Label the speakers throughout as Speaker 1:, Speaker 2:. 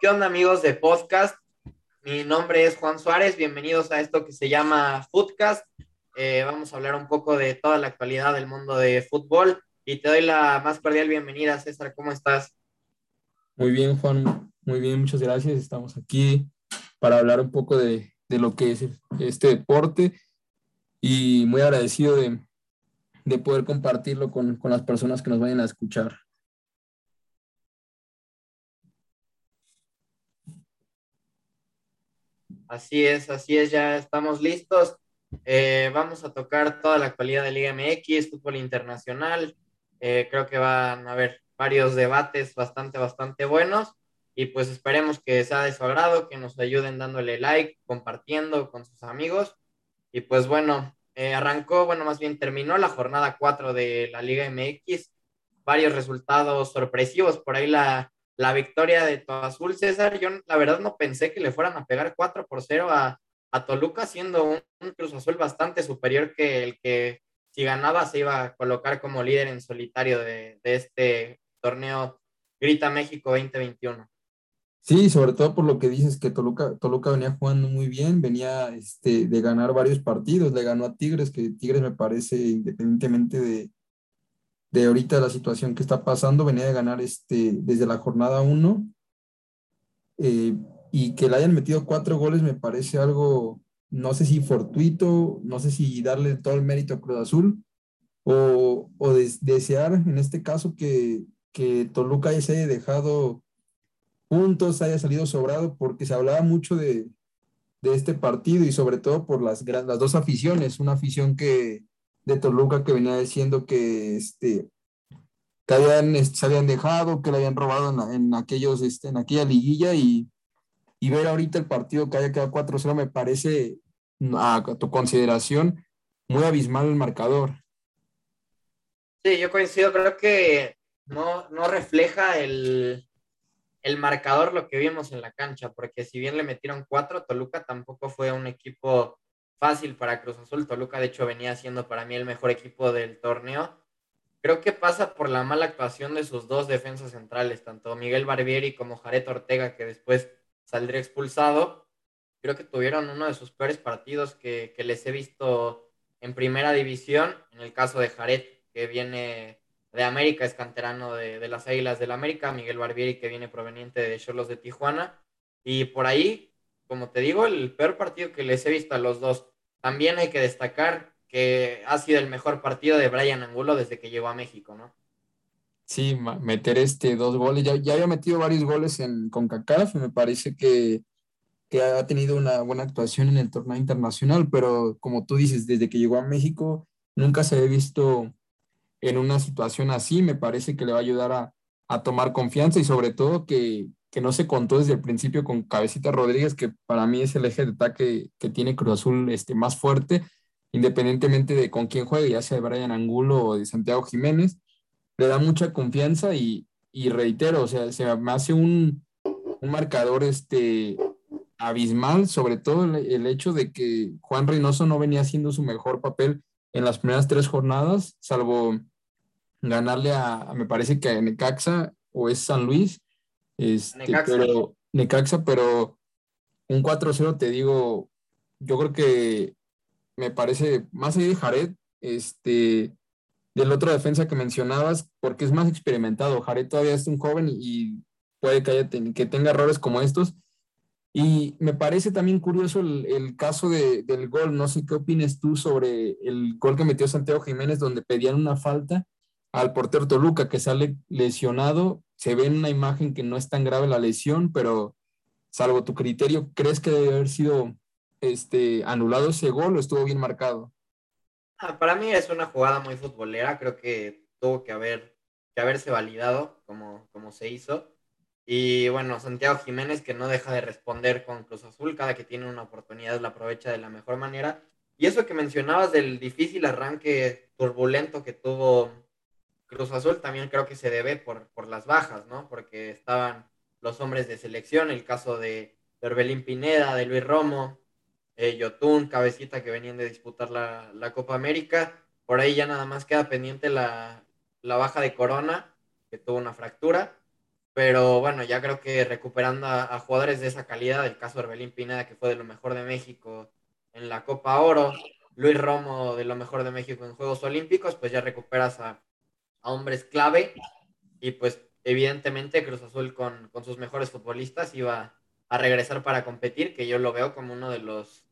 Speaker 1: ¿Qué onda amigos de podcast? Mi nombre es Juan Suárez, bienvenidos a esto que se llama Footcast. Eh, vamos a hablar un poco de toda la actualidad del mundo de fútbol y te doy la más cordial bienvenida, César, ¿cómo estás?
Speaker 2: Muy bien, Juan, muy bien, muchas gracias. Estamos aquí para hablar un poco de, de lo que es este deporte y muy agradecido de, de poder compartirlo con, con las personas que nos vayan a escuchar.
Speaker 1: Así es, así es, ya estamos listos. Eh, vamos a tocar toda la actualidad de Liga MX, fútbol internacional. Eh, creo que van a haber varios debates bastante, bastante buenos. Y pues esperemos que sea de su agrado, que nos ayuden dándole like, compartiendo con sus amigos. Y pues bueno, eh, arrancó, bueno, más bien terminó la jornada 4 de la Liga MX. Varios resultados sorpresivos. Por ahí la, la victoria de Azul, César. Yo la verdad no pensé que le fueran a pegar 4 por 0 a, a Toluca, siendo un, Cruz Azul bastante superior que el que si ganaba se iba a colocar como líder en solitario de, de este torneo Grita México 2021.
Speaker 2: Sí, sobre todo por lo que dices que Toluca, Toluca venía jugando muy bien, venía este, de ganar varios partidos, le ganó a Tigres, que Tigres me parece, independientemente de, de ahorita la situación que está pasando, venía de ganar este, desde la jornada 1 eh, y que le hayan metido cuatro goles me parece algo, no sé si fortuito, no sé si darle todo el mérito a Cruz Azul o, o desear en este caso que, que Toluca ya se haya dejado puntos, haya salido sobrado, porque se hablaba mucho de, de este partido y sobre todo por las, las dos aficiones, una afición que, de Toluca que venía diciendo que, este, este, se habían dejado, que le habían robado en, aquellos, este, en aquella liguilla y, y, ver ahorita el partido que haya quedado 4-0 me parece, a, tu consideración, muy abismal el marcador.
Speaker 1: Sí, yo coincido, creo que no, no refleja el, el marcador lo que vimos en la cancha, porque si bien le metieron cuatro, Toluca tampoco fue un equipo fácil para Cruz Azul. Toluca, de hecho, venía siendo para mí el mejor equipo del torneo. Creo que pasa por la mala actuación de sus dos defensas centrales, tanto Miguel Barbieri como Jared Ortega, que después saldría expulsado. Creo que tuvieron uno de sus peores partidos que, les he visto en primera división. En el caso de Jared, que viene de América, es canterano de, de las Águilas del América. Miguel Barbieri, que viene proveniente de Cholos de Tijuana. Y por ahí como te digo, el peor partido que les he visto a los dos. También hay que destacar que ha sido el mejor partido de Brian Angulo desde que llegó a México, ¿no?
Speaker 2: Sí, meter este dos goles. Ya, ya había metido varios goles en CONCACAF, me parece que, que ha tenido una buena actuación en el torneo internacional, pero como tú dices, desde que llegó a México nunca se había visto en una situación así. Me parece que le va a ayudar a, a tomar confianza y sobre todo que, que no se contó desde el principio con Cabecita Rodríguez, que para mí es el eje de ataque que tiene Cruz Azul este, más fuerte, independientemente de con quién juegue, ya sea de Brian Angulo o de Santiago Jiménez, le da mucha confianza y, reitero, o sea, se me hace un, marcador este, abismal, sobre todo el, hecho de que Juan Reynoso no venía haciendo su mejor papel en las primeras tres jornadas, salvo ganarle a, me parece que a Necaxa o es San Luis, este, Necaxa. Pero, Necaxa, pero un 4-0 te digo, yo creo que me parece, más allá de Jared, este, del otro defensa que mencionabas, porque es más experimentado. Jared todavía es un joven y puede que, haya que tenga errores como estos. Y me parece también curioso el, caso del gol. No sé qué opines tú sobre el gol que metió Santiago Jiménez, donde pedían una falta al portero Toluca, que sale lesionado se ve en una imagen que no es tan grave la lesión, pero salvo tu criterio, ¿crees que debe haber sido este, anulado ese gol o estuvo bien marcado?
Speaker 1: Ah, para mí es una jugada muy futbolera, creo que tuvo que, haber, que haberse validado como, como se hizo. Y bueno, Santiago Jiménez que no deja de responder con Cruz Azul, cada que tiene una oportunidad la aprovecha de la mejor manera. Y eso que mencionabas del difícil arranque turbulento que tuvo Cruz Azul también creo que se debe por, por las bajas, ¿no? Porque estaban los hombres de selección, el caso de, Orbelín Pineda, de Luis Romo, eh, Yotun, Cabecita, que venían de disputar la, Copa América. Por ahí ya nada más queda pendiente la, baja de Corona, que tuvo una fractura. pero bueno, ya creo que recuperando a, jugadores de esa calidad, el caso de Orbelín Pineda, que fue de lo mejor de México en la Copa Oro, Luis Romo de lo mejor de México en Juegos Olímpicos, pues ya recuperas a, hombres clave y pues evidentemente Cruz Azul con, con, sus mejores futbolistas iba a regresar para competir, que yo lo veo como uno de los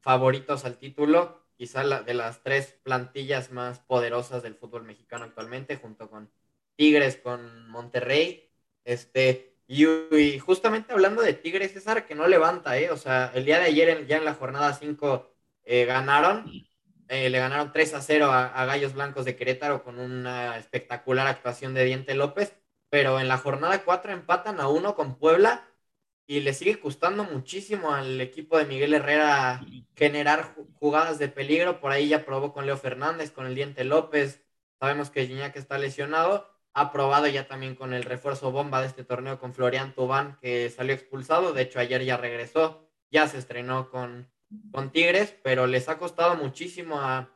Speaker 1: favoritos al título, quizá la, de las tres plantillas más poderosas del fútbol mexicano actualmente, junto con Tigres, con Monterrey este, y, justamente hablando de Tigres, César, que no levanta, ¿eh? O sea, el día de ayer, ya en la jornada 5, eh, ganaron. Eh, le ganaron 3 a 0 a, Gallos Blancos de Querétaro con una espectacular actuación de Diente López. Pero en la jornada 4 empatan a 1 con Puebla y le sigue costando muchísimo al equipo de Miguel Herrera generar jugadas de peligro. Por ahí ya probó con Leo Fernández, con el Diente López. Sabemos que Gignac está lesionado ha probado ya también con el refuerzo bomba de este torneo con Florian Tubán, que salió expulsado. De hecho, ayer ya regresó, ya se estrenó con, con Tigres, pero les ha costado muchísimo a,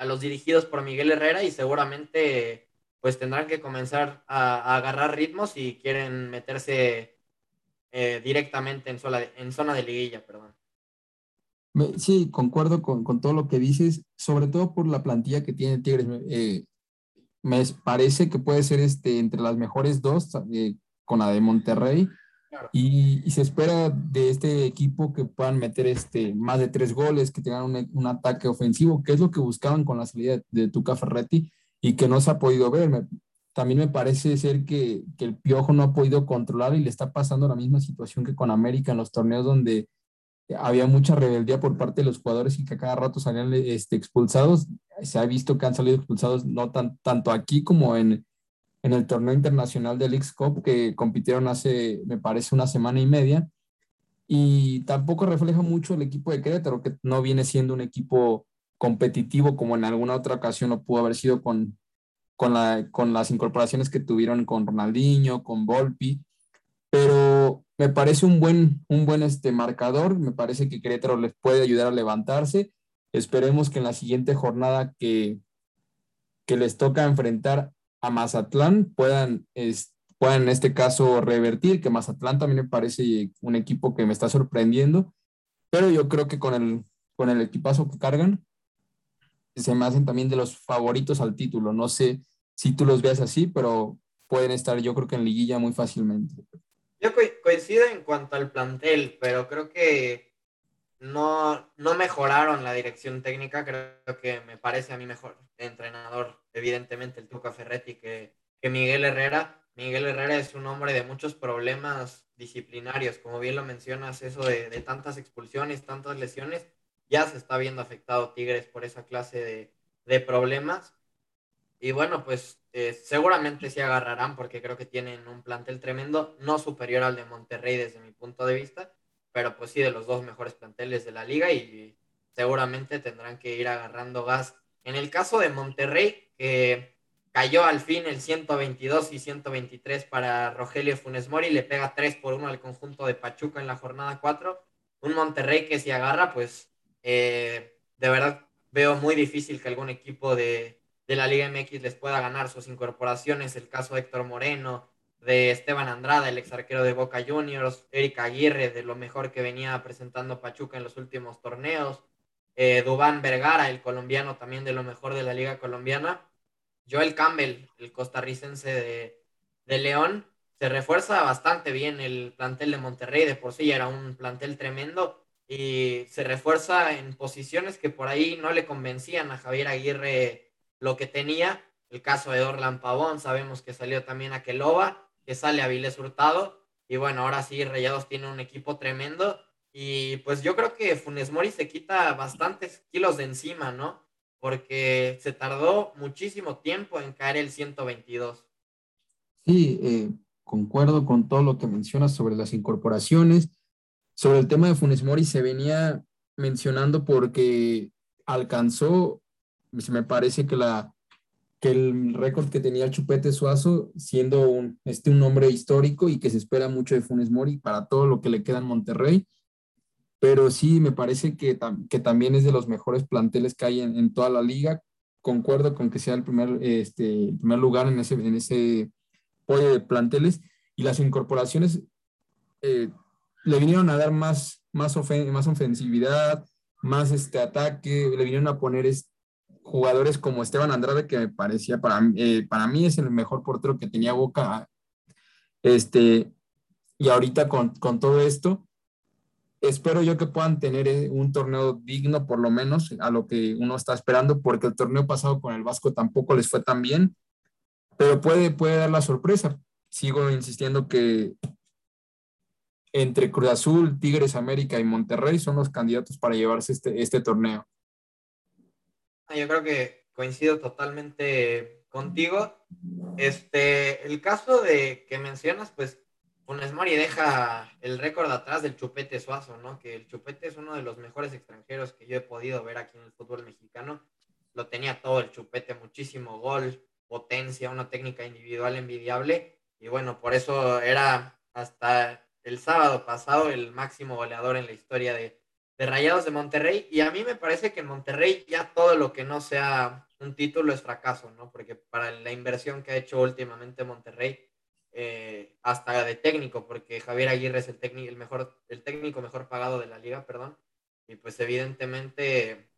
Speaker 1: los dirigidos por Miguel Herrera y seguramente pues tendrán que comenzar a, agarrar ritmos si quieren meterse eh, directamente en, sola, en zona de liguilla, perdón.
Speaker 2: Sí, concuerdo con, con, todo lo que dices, sobre todo por la plantilla que tiene Tigres. Eh, me parece que puede ser este, entre las mejores dos eh, con la de Monterrey. Y, se espera de este equipo que puedan meter este, más de tres goles, que tengan un, un ataque ofensivo, que es lo que buscaban con la salida de, Tuca Ferretti y que no se ha podido ver. también me parece ser que, que, el Piojo no ha podido controlar y le está pasando la misma situación que con América en los torneos donde había mucha rebeldía por parte de los jugadores y que a cada rato salían este, expulsados. Se ha visto que han salido expulsados no tan, tanto aquí como en, en el torneo internacional del X-Cup que compitieron hace, me parece, una semana y media. Y tampoco refleja mucho el equipo de Querétaro, que no viene siendo un equipo competitivo como en alguna otra ocasión lo pudo haber sido con, con, la, con las incorporaciones que tuvieron con Ronaldinho, con Volpi. Pero me parece un buen, un buen este marcador, me parece que Querétaro les puede ayudar a levantarse. Esperemos que en la siguiente jornada que, que les toca enfrentar a Mazatlán puedan, puedan en este caso revertir, que Mazatlán también me parece un equipo que me está sorprendiendo, pero yo creo que con el, con el equipazo que cargan, se me hacen también de los favoritos al título. No sé si tú los veas así, pero pueden estar yo creo que en liguilla muy fácilmente.
Speaker 1: Yo coincido en cuanto al plantel, pero creo que no, no mejoraron la dirección técnica. Creo que me parece a mí mejor entrenador, evidentemente, el Tuca Ferretti que, que Miguel Herrera. Miguel Herrera es un hombre de muchos problemas disciplinarios, como bien lo mencionas, eso de, de, tantas expulsiones, tantas lesiones, ya se está viendo afectado Tigres por esa clase de, de problemas. Y bueno, pues eh, seguramente sí agarrarán porque creo que tienen un plantel tremendo, no superior al de Monterrey desde mi punto de vista, pero pues sí de los dos mejores planteles de la liga y seguramente tendrán que ir agarrando gas. En el caso de Monterrey, que cayó al fin el 122 y 123 para Rogelio Funes Mori, le pega 3 por 1 al conjunto de Pachuca en la jornada 4. Un Monterrey que si agarra, pues eh, de verdad veo muy difícil que algún equipo de, de la Liga MX les pueda ganar sus incorporaciones, el caso de Héctor Moreno, de Esteban Andrada, el ex arquero de Boca Juniors, Erika Aguirre, de lo mejor que venía presentando Pachuca en los últimos torneos, eh, Dubán Vergara, el colombiano también de lo mejor de la Liga Colombiana, Joel Campbell, el costarricense de, de León, se refuerza bastante bien el plantel de Monterrey, de por sí era un plantel tremendo y se refuerza en posiciones que por ahí no le convencían a Javier Aguirre lo que tenía. El caso de Orlan Pavón, sabemos que salió también a Queloba, que sale a Viles Hurtado. Y bueno, ahora sí, Rayados tiene un equipo tremendo. Y pues yo creo que Funes Mori se quita bastantes kilos de encima, ¿no? Porque se tardó muchísimo tiempo en caer el 122.
Speaker 2: Sí, eh, concuerdo con todo lo que mencionas sobre las incorporaciones. Sobre el tema de Funes Mori se venía mencionando porque alcanzó me parece que, la, el récord que tenía el Chupete Suazo, siendo un, este, un nombre histórico y que se espera mucho de Funes Mori para todo lo que le queda en Monterrey, pero sí me parece que, que también es de los mejores planteles que hay en, toda la liga. Concuerdo con que sea el primer, este, primer lugar en ese, en ese pollo de planteles. y las incorporaciones eh, le vinieron a dar más, más, más ofensividad, más este ataque, le vinieron a poner jugadores como Esteban Andrade, que me parecía, para, eh, para mí es el mejor portero que tenía Boca. Este, y ahorita con, con todo esto, espero yo que puedan tener eh, un torneo digno, por lo menos, a lo que uno está esperando, porque el torneo pasado con el Vasco tampoco les fue tan bien, pero puede, puede dar la sorpresa. Sigo insistiendo que entre Cruz Azul, Tigres, América y Monterrey son los candidatos para llevarse este, este torneo.
Speaker 1: Ah, yo creo que coincido totalmente contigo. Este, el caso de que mencionas, pues Funes Mori deja el récord atrás del Chupete Suazo, ¿no? Que el Chupete es uno de los mejores extranjeros que yo he podido ver aquí en el fútbol mexicano. Lo tenía todo el Chupete, muchísimo gol, potencia, una técnica individual envidiable. Y bueno, por eso era hasta el sábado pasado el máximo goleador en la historia de, de Rayados de Monterrey. Y a mí me parece que en Monterrey ya todo lo que no sea un título es fracaso, ¿no? Porque para la inversión que ha hecho últimamente Monterrey eh, hasta de técnico, porque Javier Aguirre es el técnico, el, mejor, el técnico mejor pagado de la liga, perdón. Y pues evidentemente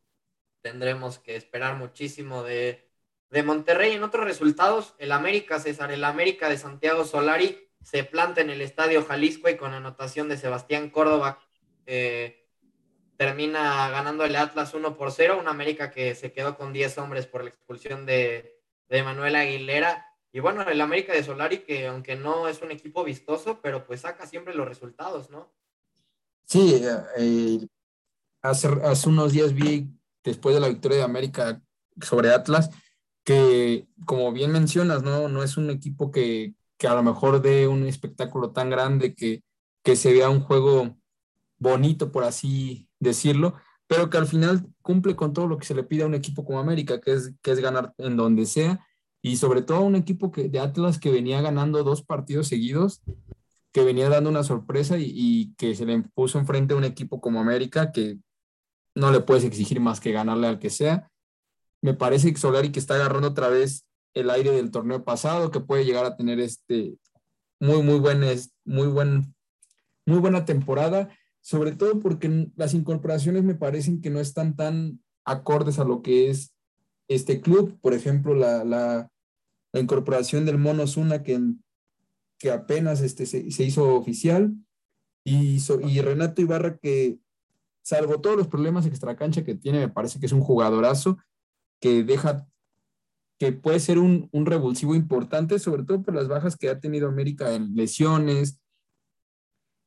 Speaker 1: tendremos que esperar muchísimo de, de Monterrey. En otros resultados, el América, César, el América de Santiago Solari se planta en el Estadio Jalisco y con anotación de Sebastián Córdoba eh, termina ganando el Atlas 1 por 0, un América que se quedó con 10 hombres por la expulsión de, de Manuel Aguilera y bueno, el América de Solari, que aunque no es un equipo vistoso, pero pues saca siempre los resultados, ¿no?
Speaker 2: Sí, eh, hace, hace unos días vi, después de la victoria de América sobre Atlas, que como bien mencionas, ¿no? No es un equipo que, que a lo mejor dé un espectáculo tan grande que, que se vea un juego bonito, por así decirlo, pero que al final cumple con todo lo que se le pide a un equipo como América, que es, que es ganar en donde sea y sobre todo un equipo que, de Atlas que venía ganando dos partidos seguidos, que venía dando una sorpresa y, que se le puso enfrente a un equipo como América que no le puedes exigir más que ganarle al que sea. Me parece que Solari que está agarrando otra vez el aire del torneo pasado, que puede llegar a tener este muy, muy, buen, muy, buen, muy buena temporada, sobre todo porque las incorporaciones me parecen que no están tan acordes a lo que es este club. Por ejemplo, la, la, incorporación del Mono Zuna que, que apenas este, se, hizo oficial y, y Renato Ibarra que salvo todos los problemas extracancha que tiene, me parece que es un jugadorazo que deja que puede ser un, un, revulsivo importante, sobre todo por las bajas que ha tenido América en lesiones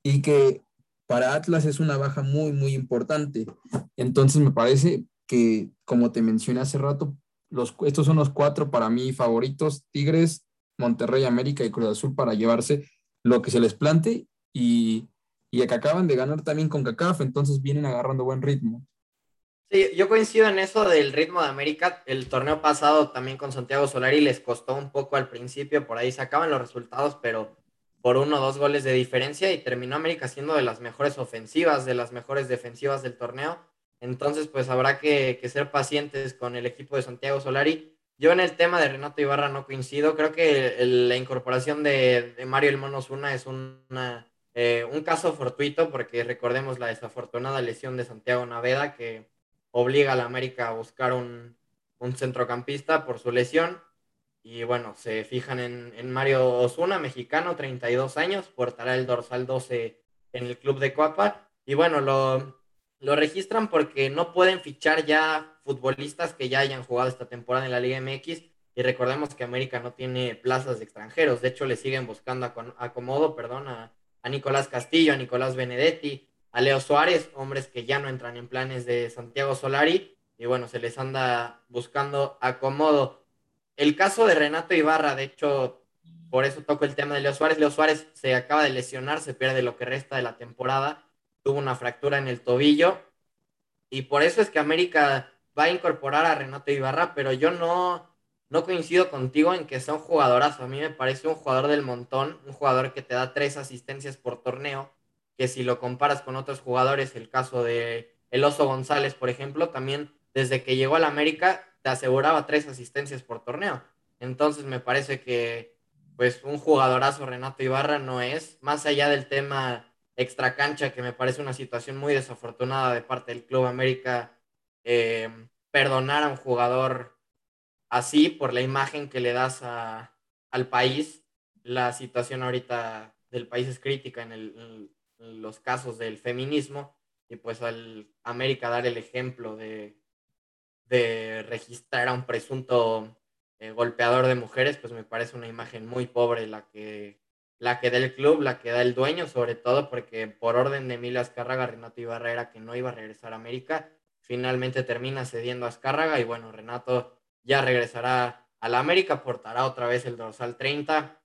Speaker 2: y que para Atlas es una baja muy, muy importante. Entonces me parece que, como te mencioné hace rato, estos son los cuatro para mí favoritos, Tigres, Monterrey, América y Cruz Azul para llevarse lo que se les plante y, y que acaban de ganar también con CACAF, entonces vienen agarrando buen ritmo.
Speaker 1: Sí, yo coincido en eso del ritmo de América. El torneo pasado también con Santiago Solari les costó un poco al principio, por ahí se acaban los resultados, pero por uno o dos goles de diferencia y terminó América siendo de las mejores ofensivas, de las mejores defensivas del torneo. Entonces, pues habrá que, ser pacientes con el equipo de Santiago Solari. Yo en el tema de Renato Ibarra no coincido. Creo que la incorporación de, Mario El Monos Una es una, eh, un caso fortuito porque recordemos la desafortunada lesión de Santiago Naveda que obliga a la América a buscar un, centrocampista por su lesión. Y bueno, se fijan en, en, Mario Osuna, mexicano, 32 años, portará el dorsal 12 en el club de Coapa. Y bueno, lo, lo registran porque no pueden fichar ya futbolistas que ya hayan jugado esta temporada en la Liga MX. Y recordemos que América no tiene plazas de extranjeros. De hecho, le siguen buscando a acomodo, perdón, a, Nicolás Castillo, a Nicolás Benedetti, a Leo Suárez, hombres que ya no entran en planes de Santiago Solari. Y bueno, se les anda buscando acomodo. El caso de Renato Ibarra, de hecho, por eso toco el tema de Leo Suárez. Leo Suárez se acaba de lesionar, se pierde lo que resta de la temporada tuvo una fractura en el tobillo y por eso es que América va a incorporar a Renato Ibarra, pero yo no, no coincido contigo en que sea un jugadorazo. A mí me parece un jugador del montón, un jugador que te da tres asistencias por torneo, que si lo comparas con otros jugadores, el caso de El Oso González, por ejemplo, también desde que llegó al América te aseguraba tres asistencias por torneo. Entonces me parece que pues un jugadorazo Renato Ibarra no es, más allá del tema extracancha, que me parece una situación muy desafortunada de parte del Club América, eh, perdonar a un jugador así por la imagen que le das al país. La situación ahorita del país es crítica en, los casos del feminismo y pues al América dar el ejemplo de, de registrar a un presunto eh, golpeador de mujeres, pues me parece una imagen muy pobre la que, la que da el club, la que da el dueño, sobre todo porque por orden de Emilia Azcárraga, Renato Ibarra era que no iba a regresar a América. Finalmente termina cediendo a Azcárraga y bueno, Renato ya regresará a la América, portará otra vez el dorsal 30,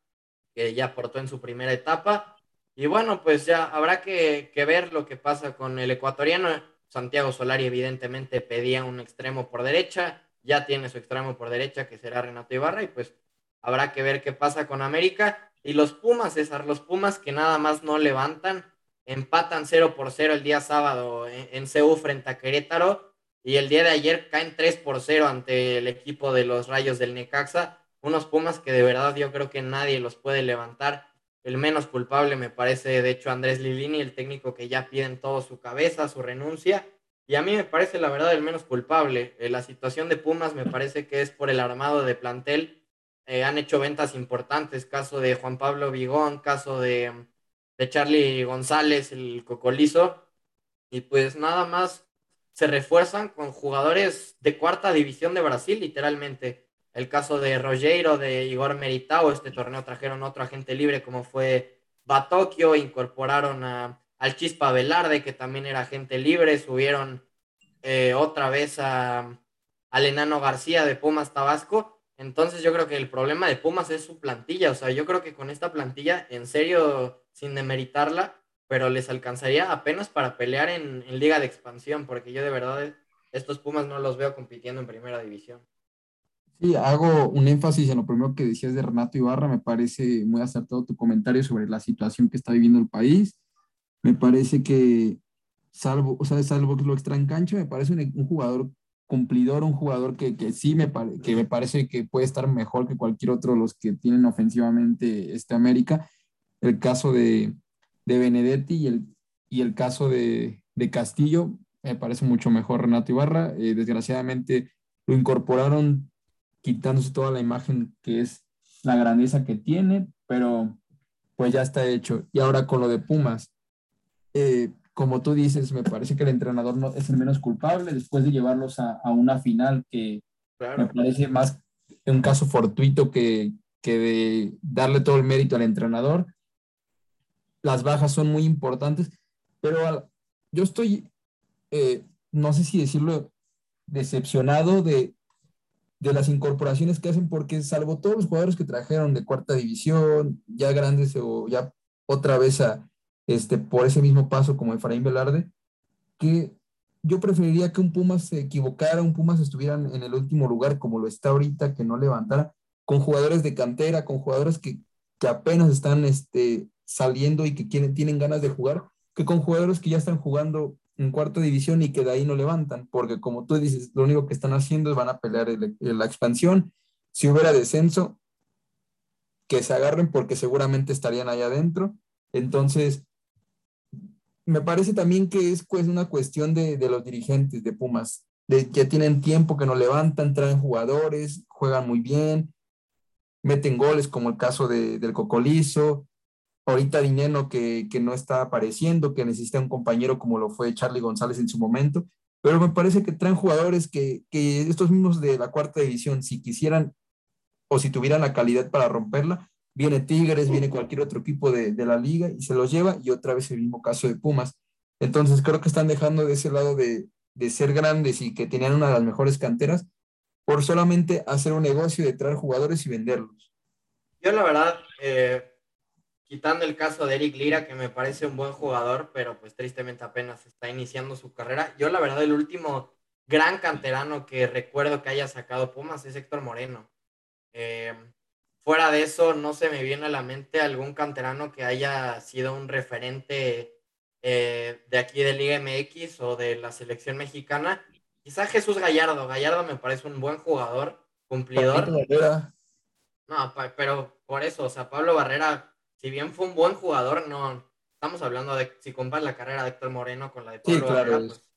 Speaker 1: que ya portó en su primera etapa. Y bueno, pues ya habrá que, que ver lo que pasa con el ecuatoriano. Santiago Solari evidentemente pedía un extremo por derecha, ya tiene su extremo por derecha que será Renato Ibarra y pues habrá que ver qué pasa con América. Y los Pumas, César, los Pumas que nada más no levantan, empatan 0 por 0 el día sábado en, en CU frente a Querétaro y el día de ayer caen 3 por 0 ante el equipo de los Rayos del Necaxa. Unos Pumas que de verdad yo creo que nadie los puede levantar. El menos culpable me parece, de hecho, Andrés Lilini, el técnico que ya piden todo su cabeza, su renuncia. Y a mí me parece la verdad el menos culpable. Eh, la situación de Pumas me parece que es por el armado de plantel. Eh, han hecho ventas importantes, caso de Juan Pablo Vigón, caso de, de Charlie González, el cocolizo. Y pues nada más se refuerzan con jugadores de cuarta división de Brasil, literalmente. El caso de Rogero, de Igor Meritao, este torneo trajeron otro agente libre como fue Batokio, incorporaron a, al Chispa Velarde, que también era agente libre, subieron eh, otra vez a, al enano García de Pumas Tabasco. Entonces yo creo que el problema de Pumas es su plantilla, o sea, yo creo que con esta plantilla, en serio, sin demeritarla, pero les alcanzaría apenas para pelear en, liga de expansión, porque yo de verdad estos Pumas no los veo compitiendo en primera división.
Speaker 2: Sí, hago un énfasis en lo primero que decías de Renato Ibarra, me parece muy acertado tu comentario sobre la situación que está viviendo el país. Me parece que, salvo, o sea, salvo lo extra en cancha, me parece un, jugador cumplidor, un jugador que, que sí me, que me parece que puede estar mejor que cualquier otro de los que tienen ofensivamente este América. El caso de, de Benedetti y el, y el caso de, Castillo, me parece mucho mejor Renato Ibarra. Eh, desgraciadamente lo incorporaron quitándose toda la imagen que es la grandeza que tiene, pero pues ya está hecho. Y ahora con lo de Pumas, eh, como tú dices, me parece que el entrenador no, es el menos culpable después de llevarlos a, una final que me parece más un caso fortuito que, que de darle todo el mérito al entrenador las bajas son muy importantes, pero yo estoy, eh, no sé si decirlo, decepcionado de, las incorporaciones que hacen, porque salvo todos los jugadores que trajeron de cuarta división, ya grandes o ya otra vez a, este, por ese mismo paso como Efraín Velarde, que yo preferiría que un Pumas se equivocara, un Pumas estuviera en el último lugar como lo está ahorita, que no levantara, con jugadores de cantera, con jugadores que, que apenas están este, saliendo y que tienen ganas de jugar, que con jugadores que ya están jugando en cuarta división y que de ahí no levantan, porque como tú dices, lo único que están haciendo es van a pelear la expansión. Si hubiera descenso, que se agarren porque seguramente estarían allá adentro. Entonces, me parece también que es pues, una cuestión de, los dirigentes de Pumas, de que tienen tiempo que no levantan, traen jugadores, juegan muy bien, meten goles como el caso de, del Cocolizo, ahorita Dineno que, que, no está apareciendo, que necesita un compañero como lo fue Charlie González en su momento, pero me parece que traen jugadores que, que estos mismos de la cuarta división, si quisieran o si tuvieran la calidad para romperla, viene Tigres, viene cualquier otro equipo de, de, la liga y se los lleva, y otra vez el mismo caso de Pumas. Entonces creo que están dejando de ese lado de, de ser grandes y que tenían una de las mejores canteras por solamente hacer un negocio de traer jugadores y venderlos.
Speaker 1: Yo la verdad, eh, quitando el caso de Eric Lira, que me parece un buen jugador, pero pues tristemente apenas está iniciando su carrera. Yo la verdad el último gran canterano que recuerdo que haya sacado Pumas es Héctor Moreno. Eh, fuera de eso, no se me viene a la mente algún canterano que haya sido un referente eh, de aquí de Liga MX o de la selección mexicana. Quizá Jesús Gallardo. Gallardo me parece un buen jugador, cumplidor. No, pero por eso, o sea, Pablo Barrera, si bien fue un buen jugador, no estamos hablando de si comparas la carrera de Héctor Moreno con la de Pablo Barrera, pues,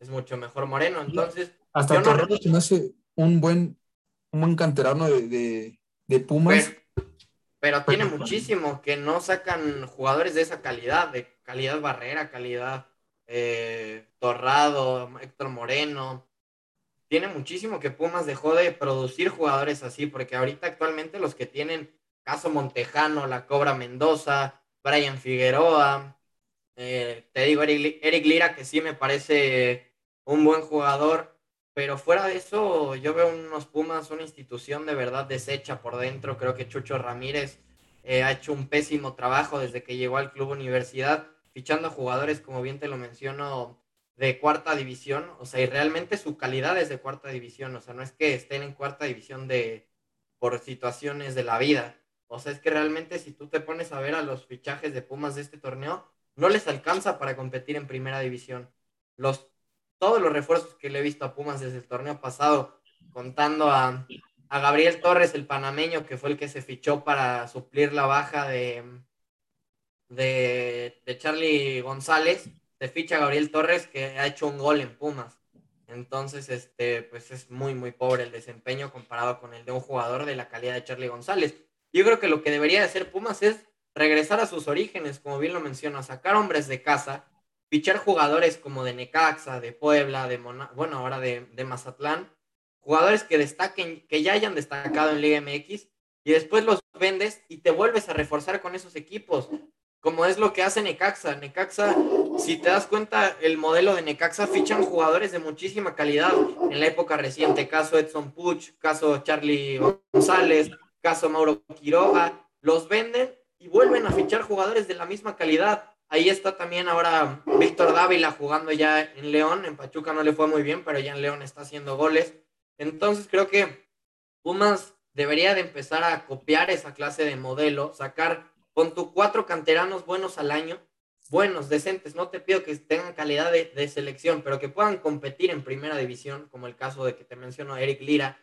Speaker 1: es mucho mejor Moreno. Entonces,
Speaker 2: hasta Torrado no... se hace un buen, un buen canterano de, de, Pumas.
Speaker 1: Pero, tiene muchísimo que no sacan jugadores de esa calidad, de calidad Barrera, calidad eh, Torrado, Héctor Moreno. Tiene muchísimo que Pumas dejó de producir jugadores así, porque ahorita actualmente los que tienen caso Montejano, la Cobra Mendoza, Brian Figueroa, eh, te digo Eric Lira, que sí me parece un buen jugador, pero fuera de eso, yo veo unos Pumas, una institución de verdad deshecha por dentro. Creo que Chucho Ramírez eh, ha hecho un pésimo trabajo desde que llegó al club universidad, fichando jugadores, como bien te lo menciono, de cuarta división. O sea, y realmente su calidad es de cuarta división. O sea, no es que estén en cuarta división de por situaciones de la vida. O sea, es que realmente si tú te pones a ver a los fichajes de Pumas de este torneo, no les alcanza para competir en primera división. Los todos los refuerzos que le he visto a Pumas desde el torneo pasado, contando a, Gabriel Torres, el panameño, que fue el que se fichó para suplir la baja de, de, Charlie González, se ficha a Gabriel Torres, que ha hecho un gol en Pumas. Entonces, este, pues es muy, muy pobre el desempeño comparado con el de un jugador de la calidad de Charlie González. Yo creo que lo que debería hacer Pumas es regresar a sus orígenes, como bien lo menciona, sacar hombres de casa, fichar jugadores como de Necaxa, de Puebla, de bueno, ahora de, Mazatlán, jugadores que destaquen, que ya hayan destacado en Liga MX y después los vendes y te vuelves a reforzar con esos equipos, como es lo que hace Necaxa. Necaxa, si te das cuenta, el modelo de Necaxa fichan jugadores de muchísima calidad en la época reciente, caso Edson Puch, caso Charlie González, caso Mauro Quiroga, los venden y vuelven a fichar jugadores de la misma calidad Ahí está también ahora Víctor Dávila jugando ya en León. En Pachuca no le fue muy bien, pero ya en León está haciendo goles. Entonces creo que Pumas debería de empezar a copiar esa clase de modelo, sacar con tu cuatro canteranos buenos al año, buenos, decentes. No te pido que tengan calidad de, de selección, pero que puedan competir en primera división, como el caso de que te menciono Eric Lira.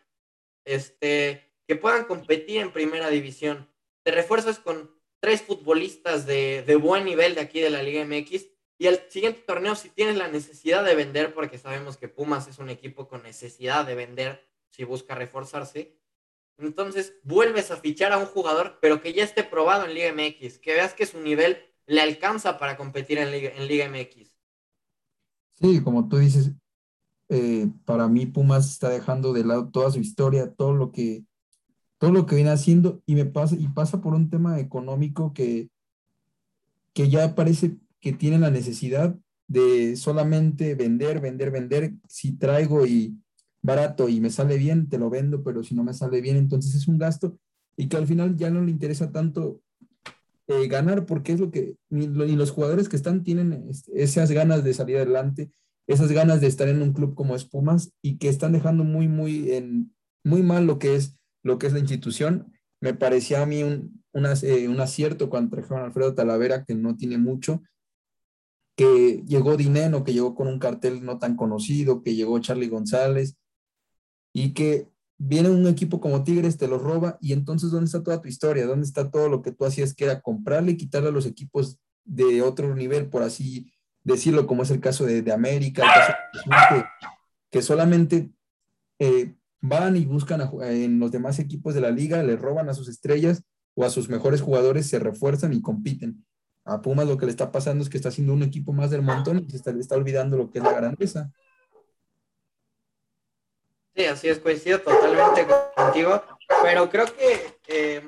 Speaker 1: Este, que puedan competir en primera división. Te refuerzas con tres futbolistas de, buen nivel de aquí de la Liga MX. Y el siguiente torneo, si tienes la necesidad de vender, porque sabemos que Pumas es un equipo con necesidad de vender si busca reforzarse, entonces vuelves a fichar a un jugador, pero que ya esté probado en Liga MX, que veas que su nivel le alcanza para competir en Liga, MX.
Speaker 2: Sí, como tú dices, eh, para mí Pumas está dejando de lado toda su historia, todo lo que todo lo que viene haciendo y me pasa y pasa por un tema económico que, que ya parece que tiene la necesidad de solamente vender, vender, vender. Si traigo y barato y me sale bien, te lo vendo, pero si no me sale bien, entonces es un gasto y que al final ya no le interesa tanto eh, ganar porque es lo que ni, los jugadores que están tienen este, esas ganas de salir adelante, esas ganas de estar en un club como Espumas y que están dejando muy, muy, muy mal lo que es lo que es la institución. Me parecía a mí un, eh, un acierto cuando trajeron a Alfredo Talavera, que no tiene mucho, que llegó Dineno, que llegó con un cartel no tan conocido, que llegó Charlie González, y que viene un equipo como Tigres, te lo roba, y entonces, ¿dónde está toda tu historia? ¿Dónde está todo lo que tú hacías, que era comprarle y quitarle a los equipos de otro nivel, por así decirlo, como es el caso de, América, que, solamente eh, van y buscan en los demás equipos de la liga, le roban a sus estrellas o a sus mejores jugadores, se refuerzan y compiten. A Pumas lo que le está pasando es que está haciendo un equipo más del montón y se está, le está olvidando lo que es la grandeza.
Speaker 1: Sí, así es, coincido totalmente contigo, pero creo que eh,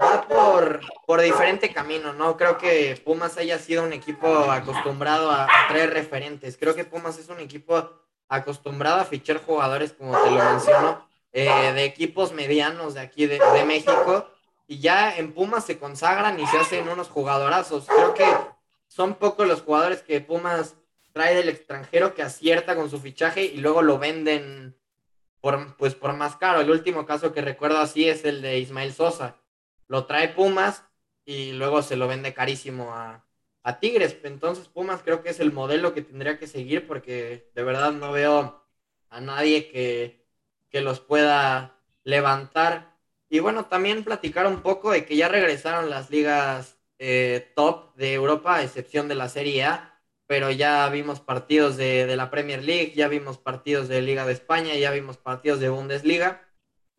Speaker 1: va por, por diferente camino, ¿no? Creo que Pumas haya sido un equipo acostumbrado a traer referentes. Creo que Pumas es un equipo acostumbrado a fichar jugadores, como te lo menciono, eh, de equipos medianos de aquí de, México, y ya en Pumas se consagran y se hacen unos jugadorazos. Creo que son pocos los jugadores que Pumas trae del extranjero que acierta con su fichaje y luego lo venden pues, por más caro. El último caso que recuerdo así es el de Ismael Sosa. Lo trae Pumas y luego se lo vende carísimo a, a Tigres. Entonces Pumas creo que es el modelo que tendría que seguir porque de verdad no veo a nadie que, los pueda levantar. Y bueno, también platicar un poco de que ya regresaron las ligas eh, top de Europa, a excepción de la Serie A, pero ya vimos partidos de, de, la Premier League, ya vimos partidos de Liga de España, ya vimos partidos de Bundesliga.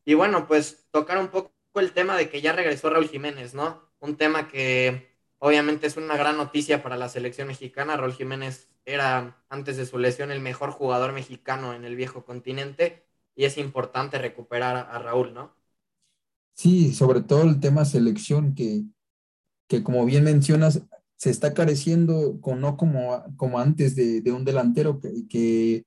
Speaker 1: Y bueno, pues tocar un poco el tema de que ya regresó Raúl Jiménez, ¿no? Un tema que obviamente es una gran noticia para la selección mexicana. Raúl Jiménez era antes de su lesión el mejor jugador mexicano en el viejo continente y es importante recuperar a Raúl, ¿no?
Speaker 2: Sí, sobre todo el tema selección que, que como bien mencionas, se está careciendo con, no como, como antes de, un delantero que, que,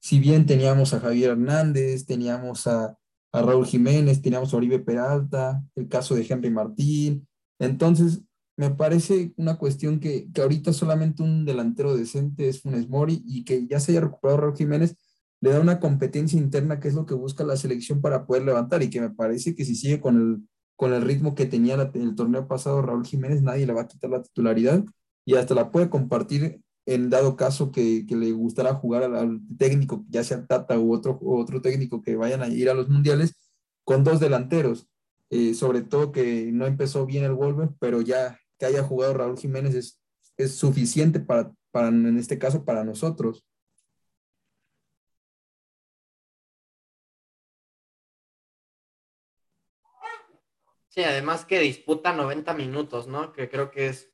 Speaker 2: si bien teníamos a Javier Hernández, teníamos a, a Raúl Jiménez, teníamos a Oribe Peralta, el caso de Henry Martín, entonces me parece una cuestión que, que, ahorita solamente un delantero decente es Funes Mori y que ya se haya recuperado Raúl Jiménez le da una competencia interna que es lo que busca la selección para poder levantar y que me parece que si sigue con el, con el ritmo que tenía el torneo pasado Raúl Jiménez, nadie le va a quitar la titularidad y hasta la puede compartir en dado caso que, que le gustará jugar al, técnico, ya sea Tata u otro, otro técnico que vayan a ir a los mundiales, con dos delanteros. Eh, sobre todo que no empezó bien el Wolver, pero ya que haya jugado Raúl Jiménez es, es suficiente para, para, en este caso, para nosotros.
Speaker 1: Sí, además que disputa 90 minutos, ¿no? Que creo que es,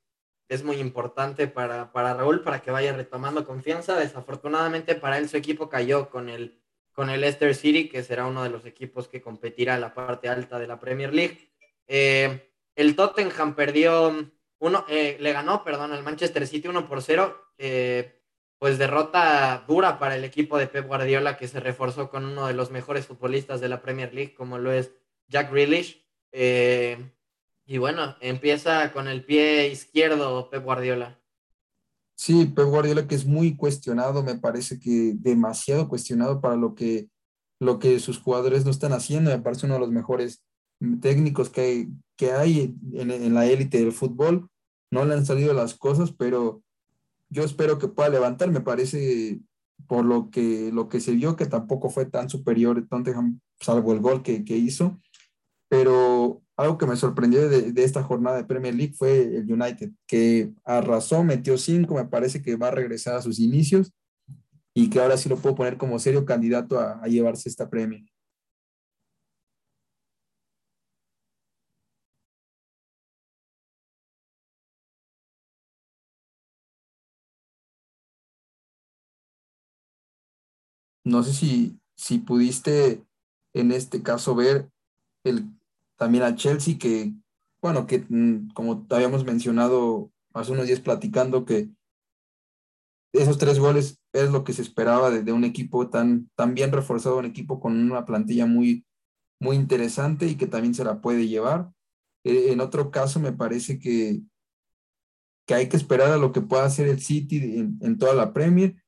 Speaker 1: es muy importante para, para Raúl, para que vaya retomando confianza. Desafortunadamente para él su equipo cayó con el, con el Leicester City, que será uno de los equipos que competirá en la parte alta de la Premier League. Eh, el Tottenham perdió uno, eh, le ganó, perdón, al Manchester City 1 por 0. Eh, pues derrota dura para el equipo de Pep Guardiola, que se reforzó con uno de los mejores futbolistas de la Premier League, como lo es Jack Grealish. Eh, y bueno, empieza con el pie izquierdo Pep Guardiola.
Speaker 2: Sí, Pep Guardiola que es muy cuestionado, me parece que demasiado cuestionado para lo que, lo que sus jugadores no están haciendo. Me parece uno de los mejores técnicos que que hay en, en la élite del fútbol. No le han salido las cosas, pero yo espero que pueda levantar. Me parece, por lo que, lo que se vio, que tampoco fue tan superior Tottenham, salvo el gol que, que hizo. Pero algo que me sorprendió de, de, esta jornada de Premier League fue el United, que arrasó, metió cinco, me parece que va a regresar a sus inicios y que ahora sí lo puedo poner como serio candidato a, a llevarse esta premio. No sé si, si pudiste en este caso ver el, también a Chelsea, que, bueno, que mm, como habíamos mencionado hace unos días platicando, que esos tres goles es lo que se esperaba de, un equipo tan, tan bien reforzado, un equipo con una plantilla muy, muy interesante y que también se la puede llevar. Eh, en otro caso, me parece que, que hay que esperar a lo que pueda hacer el City en, en toda la Premier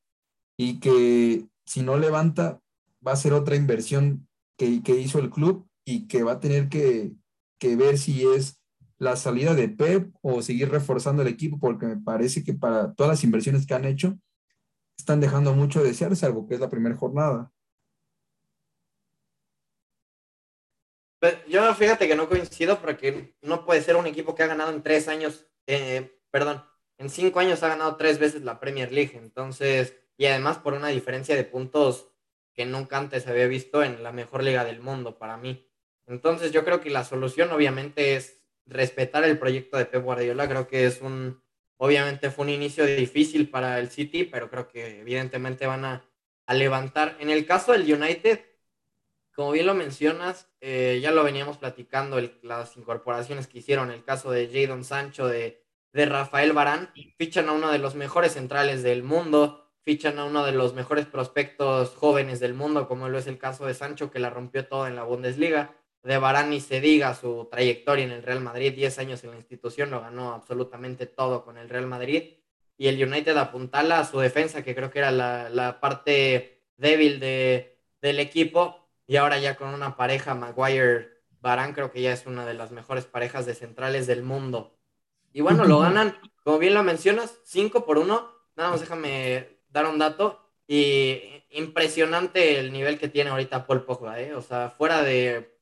Speaker 2: y que si no levanta, va a ser otra inversión que, hizo el club y que va a tener que, que, ver si es la salida de Pep o seguir reforzando el equipo, porque me parece que para todas las inversiones que han hecho, están dejando mucho de desear, salvo que es la primera jornada.
Speaker 1: Pues yo fíjate que no coincido porque no puede ser un equipo que ha ganado en tres años, eh, perdón, en cinco años ha ganado tres veces la Premier League. Entonces, y además por una diferencia de puntos que nunca antes había visto en la mejor liga del mundo para mí. Entonces yo creo que la solución obviamente es respetar el proyecto de Pep Guardiola, creo que es un, obviamente fue un inicio difícil para el City, pero creo que evidentemente van a, a levantar. En el caso del United, como bien lo mencionas, eh, ya lo veníamos platicando, las incorporaciones que hicieron, el caso de Jadon Sancho, de, de Rafael Barán, fichan a uno de los mejores centrales del mundo, fichan a uno de los mejores prospectos jóvenes del mundo, como lo es el caso de Sancho, que la rompió todo en la Bundesliga. De Barán ni se diga su trayectoria en el Real Madrid, 10 años en la institución, lo ganó absolutamente todo con el Real Madrid. Y el United apuntala a su defensa, que creo que era la, la parte débil de, del equipo. Y ahora ya con una pareja, Maguire-Barán, creo que ya es una de las mejores parejas de centrales del mundo. Y bueno, lo ganan, como bien lo mencionas, 5 por 1. Nada más déjame dar un dato. Y impresionante el nivel que tiene ahorita Paul Pogba, ¿eh? O sea, fuera de,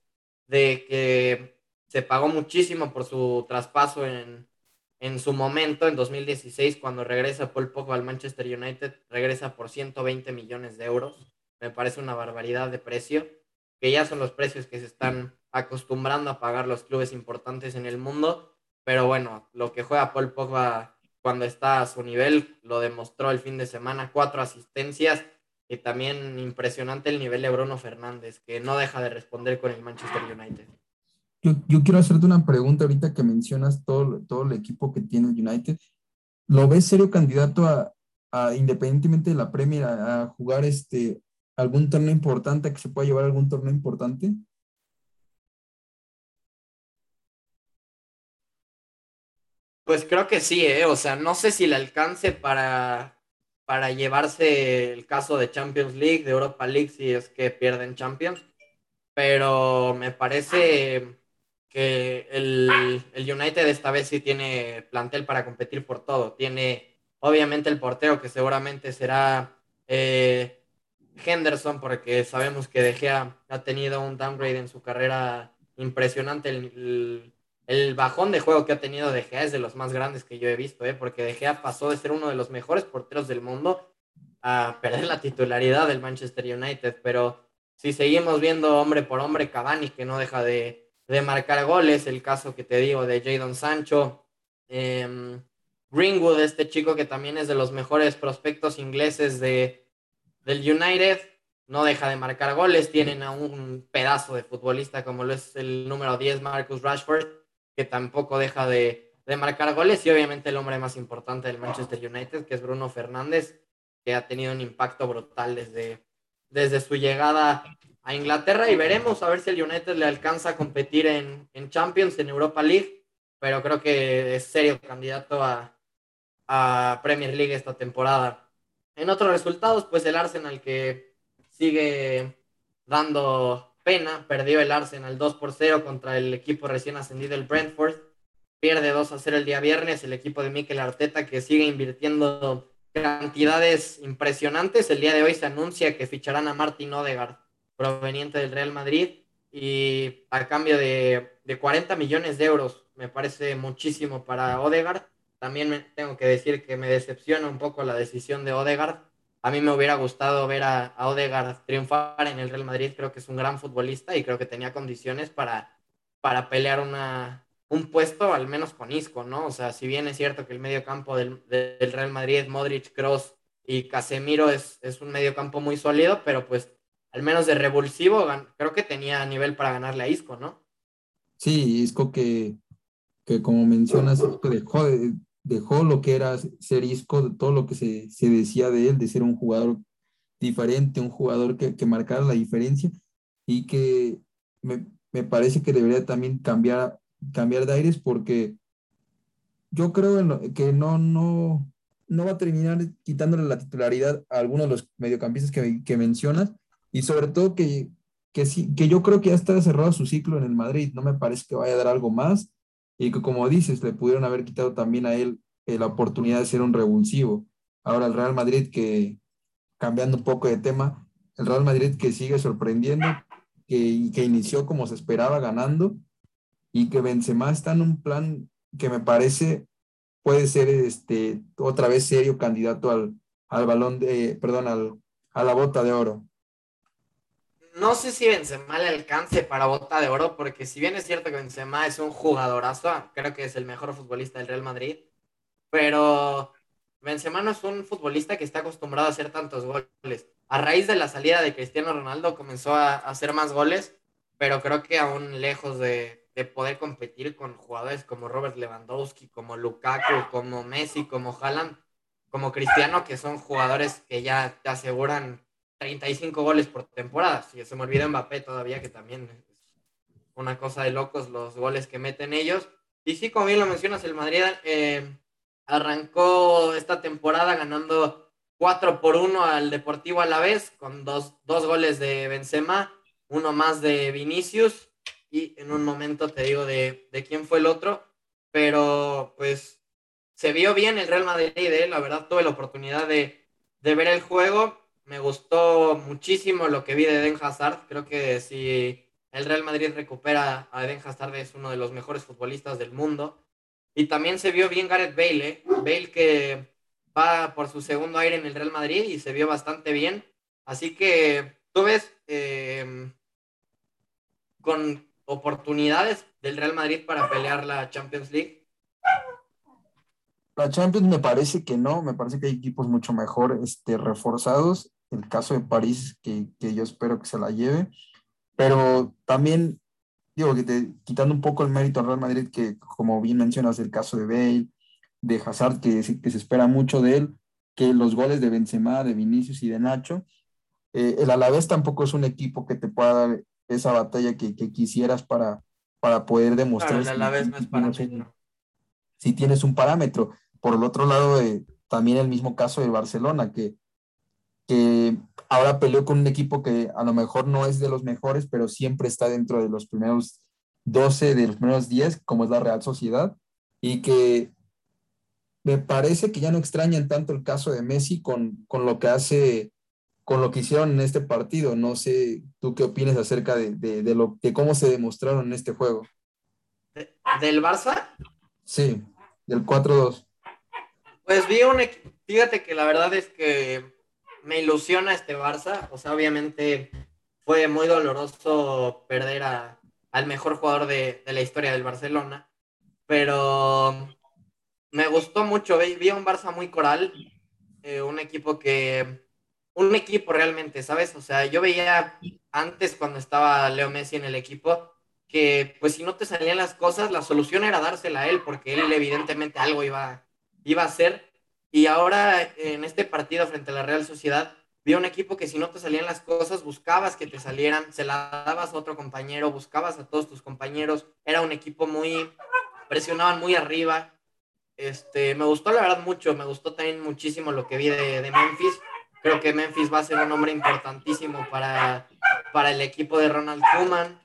Speaker 1: de que se pagó muchísimo por su traspaso en, en su momento, en 2016, cuando regresa Paul Pogba al Manchester United, regresa por 120 millones de euros. Me parece una barbaridad de precio, que ya son los precios que se están acostumbrando a pagar los clubes importantes en el mundo. Pero bueno, lo que juega Paul Pogba cuando está a su nivel, lo demostró el fin de semana, cuatro asistencias y también impresionante el nivel de Bruno Fernández, que no deja de responder con el Manchester United.
Speaker 2: Yo, quiero hacerte una pregunta ahorita que mencionas todo, todo el equipo que tiene el United. ¿Lo ves serio candidato a, independientemente de la Premier, a, jugar este, algún torneo importante, a que se pueda llevar algún torneo importante?
Speaker 1: Pues creo que sí, ¿eh? O sea, no sé si le alcance para, para llevarse el caso de Champions League, de Europa League, si es que pierden Champions, pero me parece que el, United esta vez sí tiene plantel para competir por todo. Tiene obviamente el portero que seguramente será eh, Henderson, porque sabemos que De Gea ha tenido un downgrade en su carrera impresionante. El, bajón de juego que ha tenido De Gea es de los más grandes que yo he visto, ¿eh? porque De Gea pasó de ser uno de los mejores porteros del mundo a perder la titularidad del Manchester United. Pero si seguimos viendo hombre por hombre, Cavani, que no deja de de marcar goles, el caso que te digo de Jadon Sancho, em, Greenwood, este chico que también es de los mejores prospectos ingleses de, del United, no deja de marcar goles, tienen a un pedazo de futbolista como lo es el número 10, Marcus Rashford, que tampoco deja de, de marcar goles, y obviamente el hombre más importante del Manchester United, que es Bruno Fernández, que ha tenido un impacto brutal desde, desde su llegada a Inglaterra. Y veremos a ver si el United le alcanza a competir en, Champions, en Europa League, pero creo que es serio candidato a, Premier League esta temporada. En otros resultados, pues el Arsenal que sigue dando pena, perdió el Arsenal 2 por 0 contra el equipo recién ascendido, el Brentford, pierde 2 a 0 el día viernes, el equipo de Mikel Arteta que sigue invirtiendo cantidades impresionantes, el día de hoy se anuncia que ficharán a Martin Odegaard proveniente del Real Madrid y a cambio de, 40 millones de euros. Me parece muchísimo para Odegaard. También tengo que decir que me decepciona un poco la decisión de Odegaard. A mí me hubiera gustado ver a, a Odegaard triunfar en el Real Madrid. Creo que es un gran futbolista y creo que tenía condiciones para, para pelear una, un puesto, al menos con Isco, ¿no? O sea, si bien es cierto que el medio campo del, Real Madrid, Modric, Cross y Casemiro es, es un medio campo muy sólido, pero pues al menos de revulsivo, creo que tenía nivel para ganarle a Isco, ¿no?
Speaker 2: Sí, Isco que, que como mencionas, dejó, dejó lo que era ser Isco, todo lo que se, se, decía de él, de ser un jugador diferente, un jugador que, que marcara la diferencia y que me, me, parece que debería también cambiar, cambiar de aires porque yo creo que no, no, no va a terminar quitándole la titularidad a algunos de los mediocampistas que, que mencionas, y sobre todo que, que, sí, que yo creo que ya está cerrado su ciclo en el Madrid, no me parece que vaya a dar algo más y que como dices, le pudieron haber quitado también a él eh, la oportunidad de ser un revulsivo. Ahora el Real Madrid que, cambiando un poco de tema, el Real Madrid que sigue sorprendiendo, que, que inició como se esperaba ganando y que Benzema está en un plan que me parece puede ser este, otra vez serio candidato al, al balón de, perdón, al, a la bota de oro
Speaker 1: no sé si Benzema le alcance para bota de oro, porque si bien es cierto que Benzema es un jugadorazo, creo que es el mejor futbolista del Real Madrid, pero Benzema no es un futbolista que está acostumbrado a hacer tantos goles. A raíz de la salida de Cristiano Ronaldo comenzó a hacer más goles, pero creo que aún lejos de, de poder competir con jugadores como Robert Lewandowski, como Lukaku, como Messi, como Haaland, como Cristiano, que son jugadores que ya te aseguran 35 goles por temporada. Si se me olvida Mbappé todavía, que también es una cosa de locos los goles que meten ellos. Y sí, como bien lo mencionas, el Madrid eh, arrancó esta temporada ganando 4 por 1 al Deportivo a la vez, con dos, dos goles de Benzema, uno más de Vinicius, y en un momento te digo de, de quién fue el otro, pero pues se vio bien el Real Madrid, eh, la verdad tuve la oportunidad de, de ver el juego me gustó muchísimo lo que vi de Den Hazard. Creo que si el Real Madrid recupera a Eden Hazard, es uno de los mejores futbolistas del mundo. Y también se vio bien Gareth Bale, ¿eh? Bale que va por su segundo aire en el Real Madrid y se vio bastante bien. Así que tú ves em, con oportunidades del Real Madrid para pelear la Champions League.
Speaker 2: La Champions me parece que no, me parece que hay equipos mucho mejor este, reforzados. El caso de París, que, que yo espero que se la lleve. Pero también, digo, que te, quitando un poco el mérito al Real Madrid, que como bien mencionas, el caso de Bale, de Hazard, que, que se espera mucho de él, que los goles de Benzema, de Vinicius y de Nacho, eh, el Alavés tampoco es un equipo que te pueda dar esa batalla que, que quisieras para, para poder demostrar.
Speaker 1: el Alavés no es para
Speaker 2: Si tienes un parámetro. Por el otro lado, eh, también el mismo caso de Barcelona, que, que ahora peleó con un equipo que a lo mejor no es de los mejores, pero siempre está dentro de los primeros 12, de los primeros 10, como es la Real Sociedad, y que me parece que ya no extrañan tanto el caso de Messi con, con lo que hace, con lo que hicieron en este partido. No sé, tú qué opinas acerca de, de, lo, de cómo se demostraron en este juego.
Speaker 1: ¿Del Barça?
Speaker 2: Sí, del 4-2.
Speaker 1: Pues vi un fíjate que la verdad es que me ilusiona este Barça, o sea, obviamente fue muy doloroso perder a, al mejor jugador de, de, la historia del Barcelona, pero me gustó mucho, vi, un Barça muy coral, eh, un equipo que, un equipo realmente, ¿sabes? O sea, yo veía antes cuando estaba Leo Messi en el equipo, que pues si no te salían las cosas, la solución era dársela a él, porque él evidentemente algo iba iba a ser. Y ahora en este partido frente a la Real Sociedad, vi un equipo que si no te salían las cosas, buscabas que te salieran, se la dabas a otro compañero, buscabas a todos tus compañeros. Era un equipo muy, presionaban muy arriba. Este, me gustó la verdad mucho, me gustó también muchísimo lo que vi de, Memphis. Creo que Memphis va a ser un hombre importantísimo para, para el equipo de Ronald Koeman.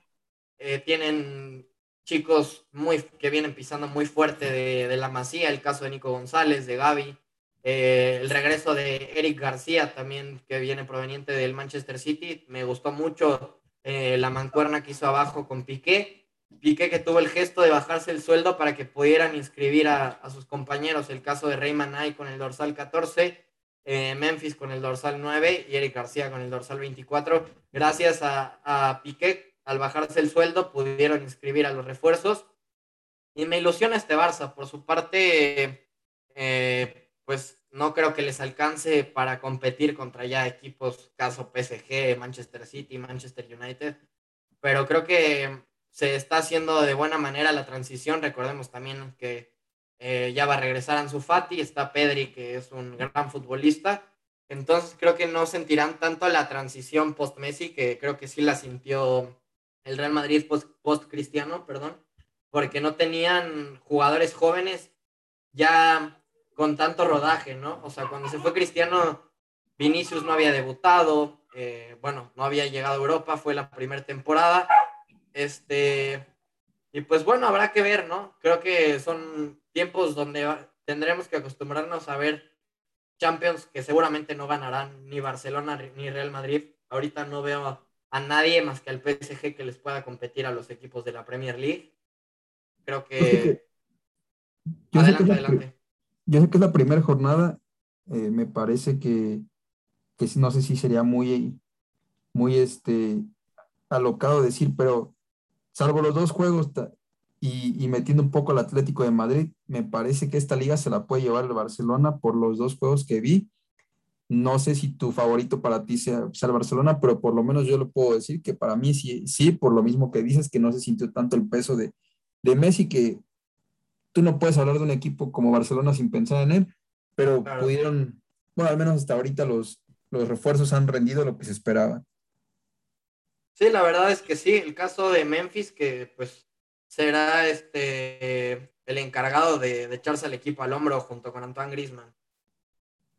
Speaker 1: Eh, tienen chicos muy, que vienen pisando muy fuerte de la Masía, el caso de Nico González, de Gaby, eh, el regreso de Eric García también, que viene proveniente del Manchester City. Me gustó mucho eh, la mancuerna que hizo abajo con Piqué. Piqué que tuvo el gesto de bajarse el sueldo para que pudieran inscribir a, sus compañeros. El caso de Rayman Ay con el dorsal 14, eh, Memphis con el dorsal 9 y Eric García con el dorsal 24. Gracias a, Piqué al bajarse el sueldo, pudieron inscribir a los refuerzos. Y me ilusiona este Barça. Por su parte, pues no creo que les alcance para competir contra ya equipos caso PSG, Manchester City, Manchester United. Pero creo que se está haciendo de buena manera la transición. Recordemos también que eh, ya va a regresar Ansu Fati, está Pedri, que es un gran futbolista. Entonces creo que no sentirán tanto la transición post-Messi, que creo que sí la sintió el Real Madrid post-cristiano, perdón, porque no tenían jugadores jóvenes ya con tanto rodaje, ¿no? O sea, cuando se fue Cristiano, Vinicius no había debutado, eh, bueno, no había llegado a Europa, fue la primera temporada, este, y pues bueno, habrá que ver, ¿no? Creo que son tiempos donde tendremos que acostumbrarnos a ver Champions que seguramente no ganarán ni Barcelona ni Real Madrid. Ahorita no veo a nadie más que al PSG que les pueda competir a los equipos de la Premier League. Creo que...
Speaker 2: adelante, adelante. Yo sé que es la primera jornada, eh, me parece que, que, no sé si sería muy, muy este, alocado decir, pero salvo los dos juegos y, y, metiendo un poco al Atlético de Madrid, me parece que esta liga se la puede llevar el Barcelona por los dos juegos que vi. No sé si tu favorito para ti sea, el Barcelona, pero por lo menos yo lo puedo decir que para mí sí, sí, por lo mismo que dices, que no se sintió tanto el peso de, de Messi, que tú no puedes hablar de un equipo como Barcelona sin pensar en él, pero pudieron, bueno, al menos hasta ahorita los, los refuerzos han rendido lo que se esperaba.
Speaker 1: Sí, la verdad es que sí, el caso de Memphis, que pues será este el encargado de, de echarse al equipo al hombro junto con Antoine Grisman.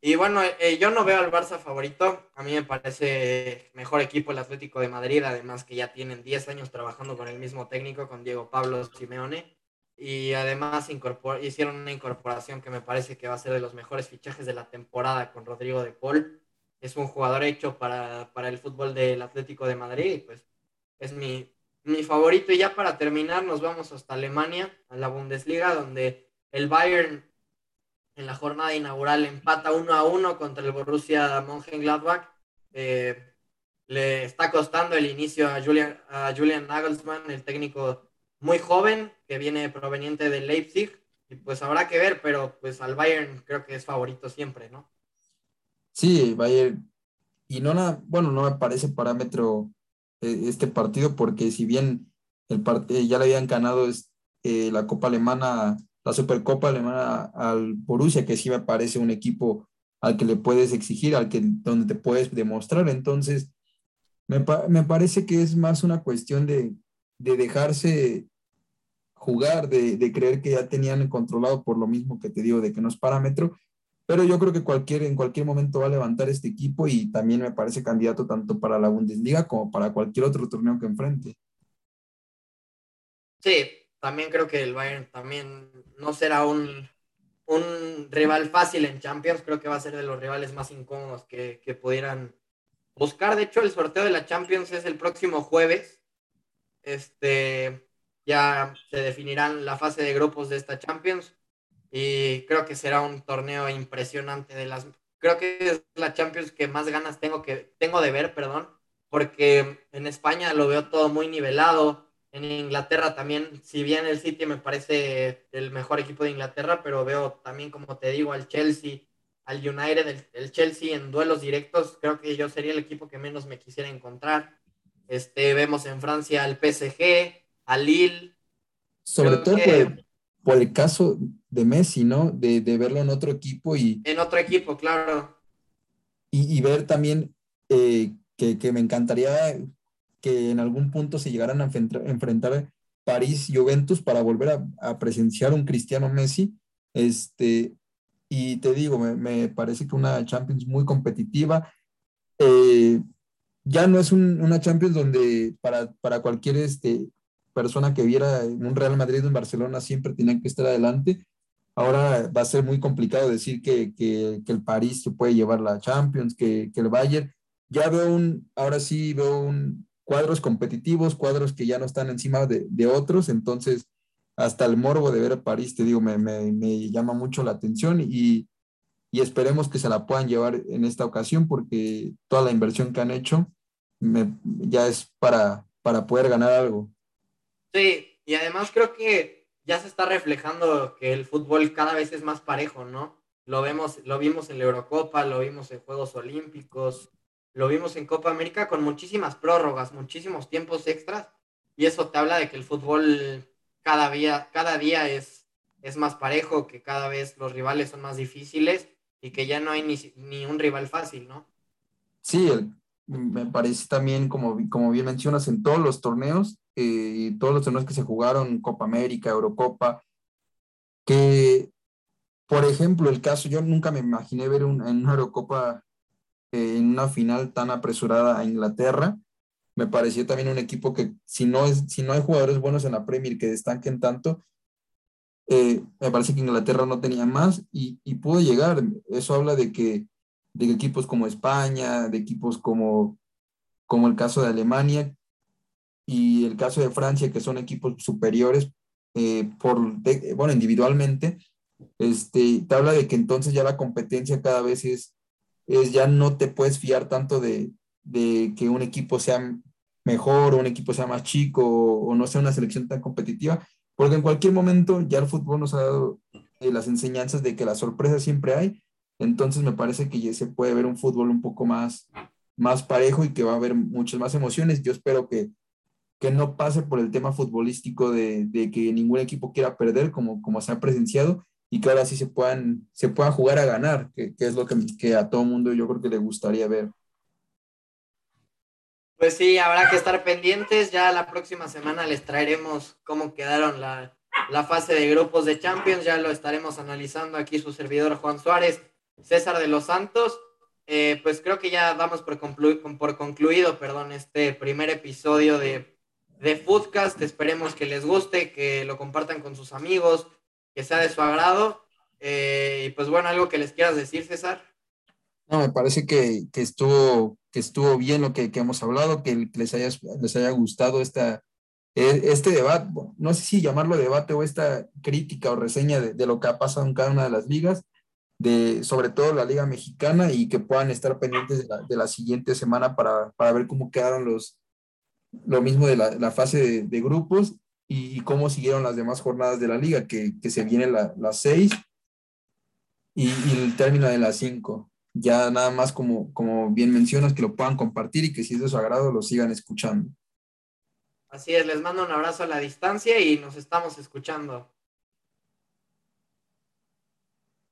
Speaker 1: Y bueno, eh, yo no veo al Barça favorito. A mí me parece mejor equipo el Atlético de Madrid, además que ya tienen 10 años trabajando con el mismo técnico, con Diego Pablo Simeone. Y además hicieron una incorporación que me parece que va a ser de los mejores fichajes de la temporada con Rodrigo de Paul. Es un jugador hecho para, para el fútbol del Atlético de Madrid y pues es mi, mi favorito. Y ya para terminar, nos vamos hasta Alemania, a la Bundesliga, donde el Bayern en la jornada inaugural empata 1 a 1 contra el Borussia Mönchengladbach. Eh, le está costando el inicio a Julian, a Julian Nagelsmann, el técnico muy joven que viene proveniente de Leipzig. Y pues habrá que ver, pero pues al Bayern creo que es favorito siempre, ¿no?
Speaker 2: Sí, Bayern. Y no nada, bueno, no me parece parámetro eh, este partido porque si bien el eh, ya le habían ganado eh, la Copa Alemana, la Supercopa Alemana al Borussia, que sí me parece un equipo al que le puedes exigir, al que donde te puedes demostrar. Entonces, me, me parece que es más una cuestión de, de dejarse jugar, de, de, creer que ya tenían controlado por lo mismo que te digo, de que no es parámetro, pero yo creo que cualquier, en cualquier momento va a levantar este equipo y también me parece candidato tanto para la Bundesliga como para cualquier otro torneo que enfrente.
Speaker 1: Sí, también creo que el Bayern también no será un, un rival fácil en Champions, creo que va a ser de los rivales más incómodos que, que pudieran buscar. De hecho, el sorteo de la Champions es el próximo jueves. Este, ya se definirán la fase de grupos de esta Champions y creo que será un torneo impresionante de las creo que es la Champions que más ganas tengo que tengo de ver, perdón, porque en España lo veo todo muy nivelado, en Inglaterra también, si bien el City me parece el mejor equipo de Inglaterra, pero veo también como te digo al Chelsea, al United, el, Chelsea en duelos directos, creo que yo sería el equipo que menos me quisiera encontrar. Este, vemos en Francia al PSG, al Lille.
Speaker 2: Sobre todo por el caso de Messi, ¿no? De, verlo en otro equipo y...
Speaker 1: En otro equipo, claro.
Speaker 2: Y, ver también eh, que, me encantaría que en algún punto se llegaran a enfrentar, París y Juventus para volver a, presenciar un Cristiano Messi. Este, y te digo, me, parece que una Champions muy competitiva. Eh, ya no es una Champions donde para, para cualquier este, persona que viera un Real Madrid o un Barcelona siempre tenían que estar adelante. Ahora va a ser muy complicado decir que, que, el París se puede llevar la Champions, que, que, el Bayern. Ya veo un, ahora sí veo un, cuadros competitivos, cuadros que ya no están encima de, de otros, entonces hasta el morbo de ver a París, te digo, me, me llama mucho la atención y, y, esperemos que se la puedan llevar en esta ocasión porque toda la inversión que han hecho me, ya es para, para poder ganar algo.
Speaker 1: Sí, y además creo que ya se está reflejando que el fútbol cada vez es más parejo, ¿no? Lo vemos, lo vimos en la Eurocopa, lo vimos en Juegos Olímpicos, lo vimos en Copa América con muchísimas prórrogas, muchísimos tiempos extras, y eso te habla de que el fútbol cada día, cada día es, es más parejo, que cada vez los rivales son más difíciles y que ya no hay ni, ni un rival fácil, ¿no?
Speaker 2: Sí, me parece también, como, como bien mencionas, en todos los torneos eh, todos los torneos que se jugaron, Copa América, Eurocopa, que, por ejemplo, el caso, yo nunca me imaginé ver en una Eurocopa eh, en una final tan apresurada a Inglaterra. Me pareció también un equipo que si no, es, si no hay jugadores buenos en la Premier que destaquen tanto, eh, me parece que Inglaterra no tenía más y, y, pudo llegar. Eso habla de que, de equipos como España, de equipos como, como el caso de Alemania, y el caso de Francia, que son equipos superiores eh, por, bueno, individualmente, este, te habla de que entonces ya la competencia cada vez es, es ya no te puedes fiar tanto de, de que un equipo sea mejor o un equipo sea más chico o, no sea una selección tan competitiva, porque en cualquier momento ya el fútbol nos ha dado eh, las enseñanzas de que la sorpresa siempre hay, entonces me parece que ya se puede ver un fútbol un poco más, más parejo y que va a haber muchas más emociones. Yo espero que, que no pase por el tema futbolístico de, que ningún equipo quiera perder, como, como se ha presenciado, y que ahora sí se puedan, se puedan jugar a ganar, que, es lo que, que, a todo mundo yo creo que le gustaría ver.
Speaker 1: Pues sí, habrá que estar pendientes. Ya la próxima semana les traeremos cómo quedaron la, fase de grupos de Champions. Ya lo estaremos analizando aquí su servidor Juan Suárez, César de los Santos. Eh, pues creo que ya damos por, por concluido perdón, este primer episodio de de Foodcast. Esperemos que les guste, que lo compartan con sus amigos, que sea de su agrado. Eh, y pues bueno, algo que les quieras decir, César.
Speaker 2: No, me parece que, estuvo, que estuvo bien lo que, hemos hablado, que les haya, les haya gustado esta, e, este debate, no sé si llamarlo debate o esta crítica o reseña de, lo que ha pasado en cada una de las ligas, de, sobre todo la Liga Mexicana, y que puedan estar pendientes de la, siguiente semana para, ver cómo quedaron los, lo mismo de la, fase de, grupos y, cómo siguieron las demás jornadas de la liga, que, se viene las la seis y, el término de las cinco. Ya nada más como, como bien mencionas, que lo puedan compartir y que si es de su agrado lo sigan escuchando.
Speaker 1: Así es, les mando un abrazo a la distancia y nos estamos escuchando.